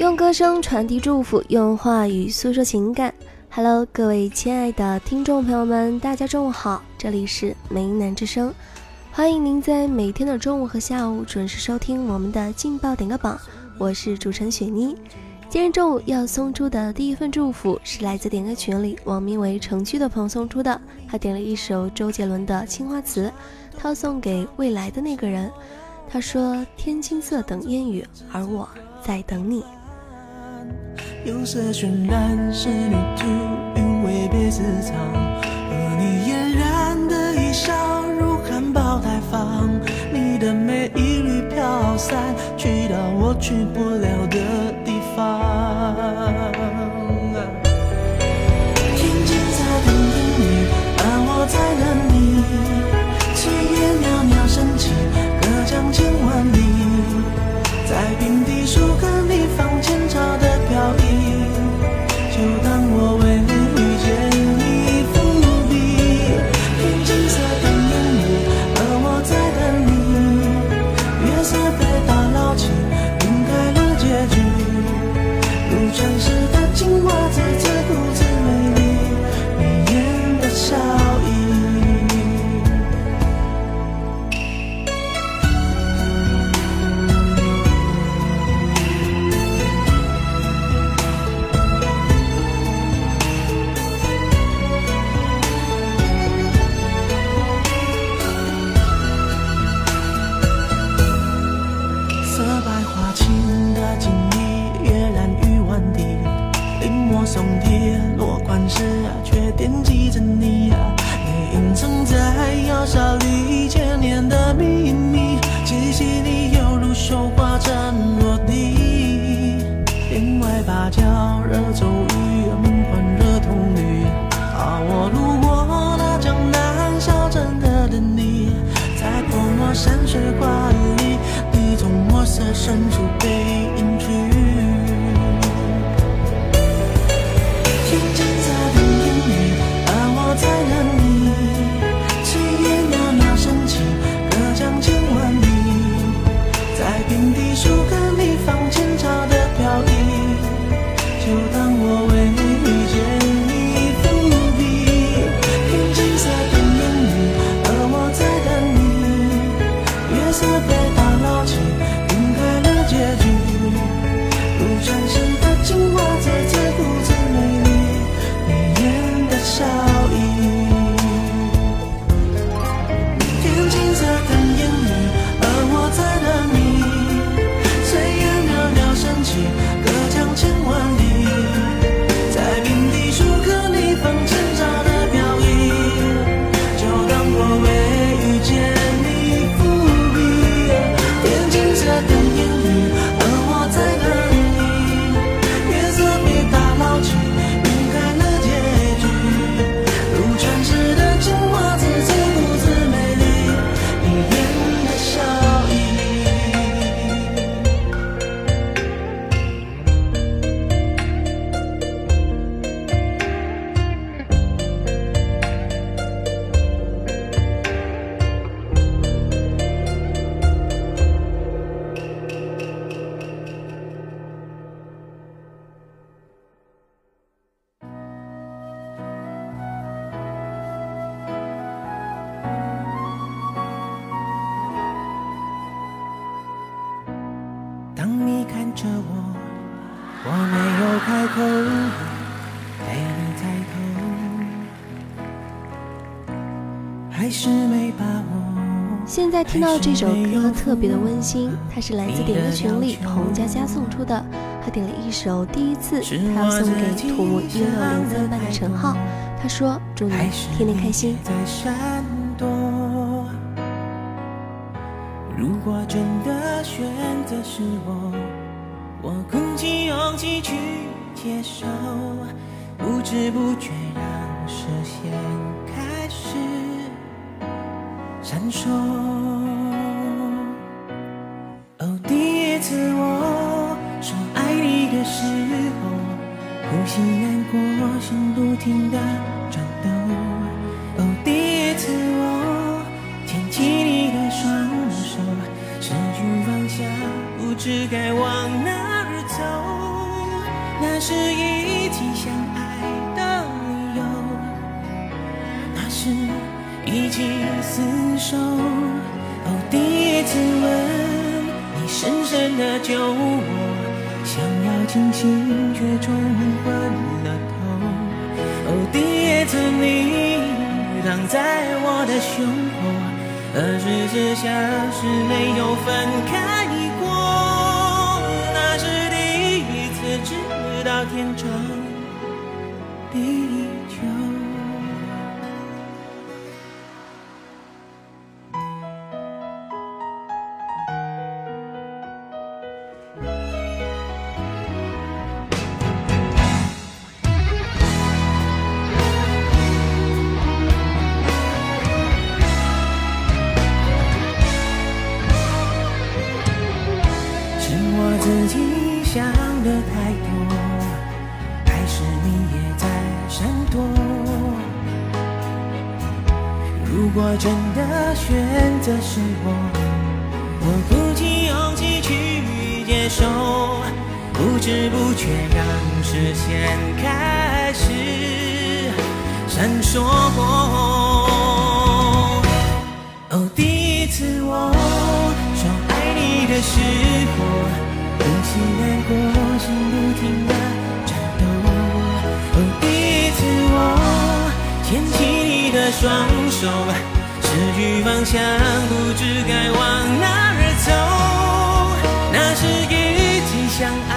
用歌声传递祝福，用话语诉说情感。Hello，各位亲爱的听众朋友们，大家中午好，这里是梅南之声，欢迎您在每天的中午和下午准时收听我们的劲爆点歌榜，我是主持人雪妮。今天中午要送出的第一份祝福是来自点歌群里网名为城区的朋友送出的，他点了一首周杰伦的《青花瓷》，他送给未来的那个人。他说：“天青色等烟雨，而我在等你。”有色渲染是旅途，韵味被私藏。和你嫣然的一笑，如含苞待放。你的美一缕飘散，去到我去不了的地方。在窑烧里千年的秘密，气息里犹如绣花针落地。帘外芭蕉惹骤雨，门环惹铜绿。啊，我路过那江南小镇的等你，在泼墨山水画里，你从墨色深处现在听到这首歌特别的温馨，它是来自点歌群里洪佳佳送出的，他点了一首《第一次》，他要送给土木一六零三班的陈浩，他说祝你天天开心。如果真的选择是我，我鼓起勇气去接受，不知不觉让视线开始闪烁。哦，第一次我说爱你的时候，呼吸难过，心不停的颤抖。哦，第一次我牵起你的双手，失去方向，不知该往哪儿走。那是一起相爱一起厮守。哦，第一次吻你，深深的救我，想要清醒却冲昏了头。哦，第一次你躺在我的胸口，二十四小时没有分开过，那是第一次知道天长地选择是我，我鼓起勇气去接受，不知不觉让视线开始闪烁。哦，第一次我说爱你的时候，呼吸难过，心不停的颤抖。哦，第一次我牵起你的双手，失去方向，不知该往哪儿走。那是一起相爱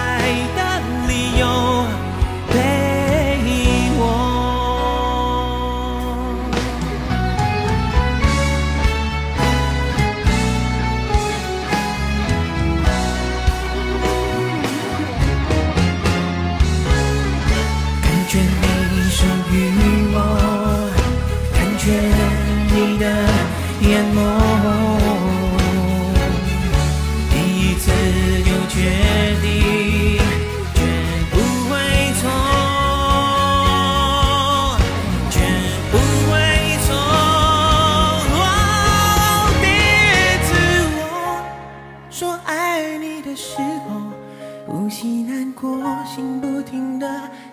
的时候，呼吸难过，心不停的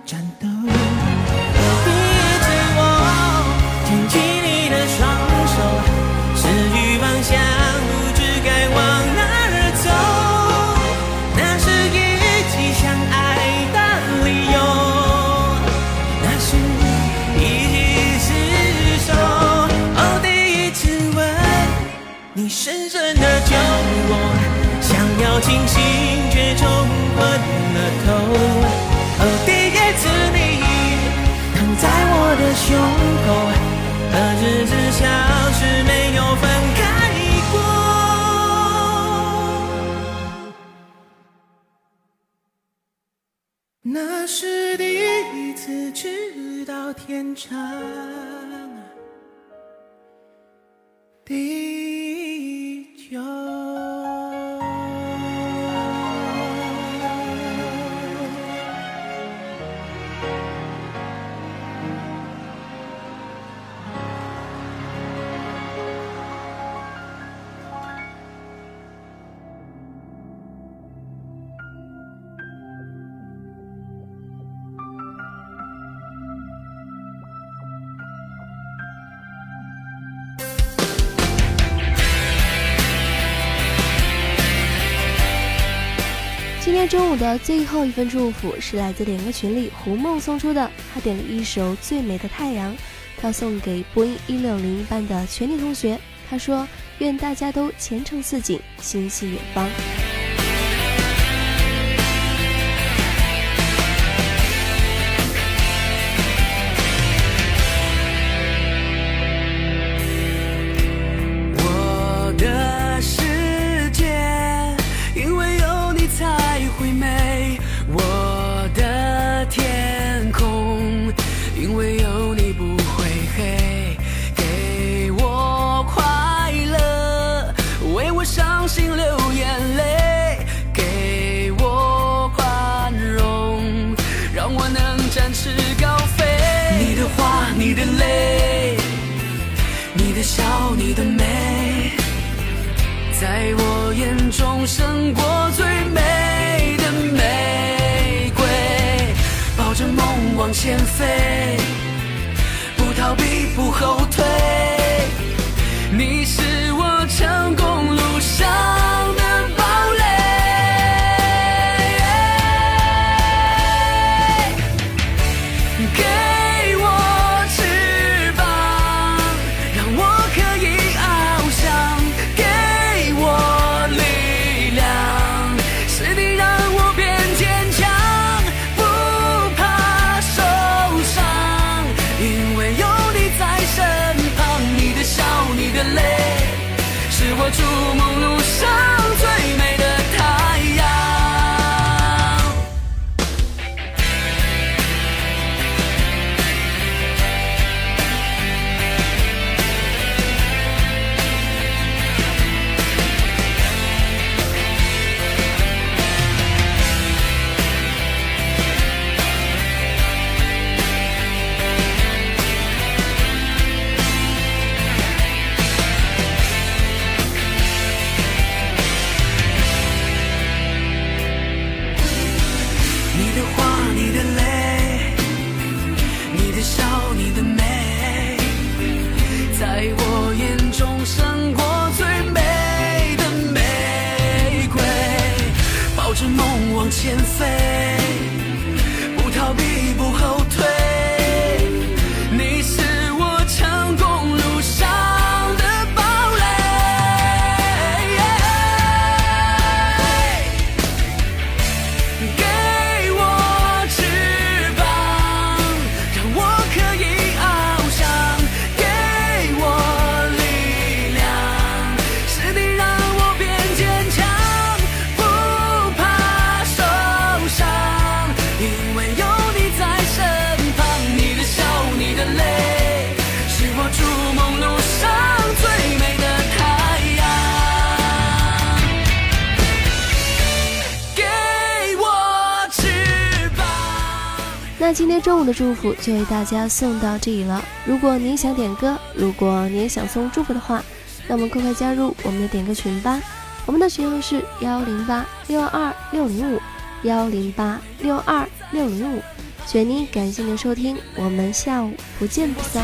颤抖。第一次我牵起你的双手，失去方向，不知该往哪儿走。那是一起相爱的理由，那是一起厮守。哦，第一次吻。你深深的酒窝，要清醒却冲昏了头。哦，第一次你躺在我的胸口，二十四小时没有分开过。那是第一次知道天长地中午的最后一份祝福是来自点歌群里胡梦送出的，他点了一首《最美的太阳》，他送给播音一六零一班的全体同学。他说：“愿大家都前程似锦，心系远方。”在我眼中胜过最美的玫瑰。抱着梦往前飞，不逃避，不后退。你是你的话，你的泪，筑梦路上最美的太阳。给我翅膀。那今天中午的祝福就为大家送到这里了。如果您想点歌，如果你也想送祝福的话，那么快快加入我们的点歌群吧。我们的群号是幺零八六二六零五幺零八六二六零五。雪妮，感谢您的收听，我们下午不见不散。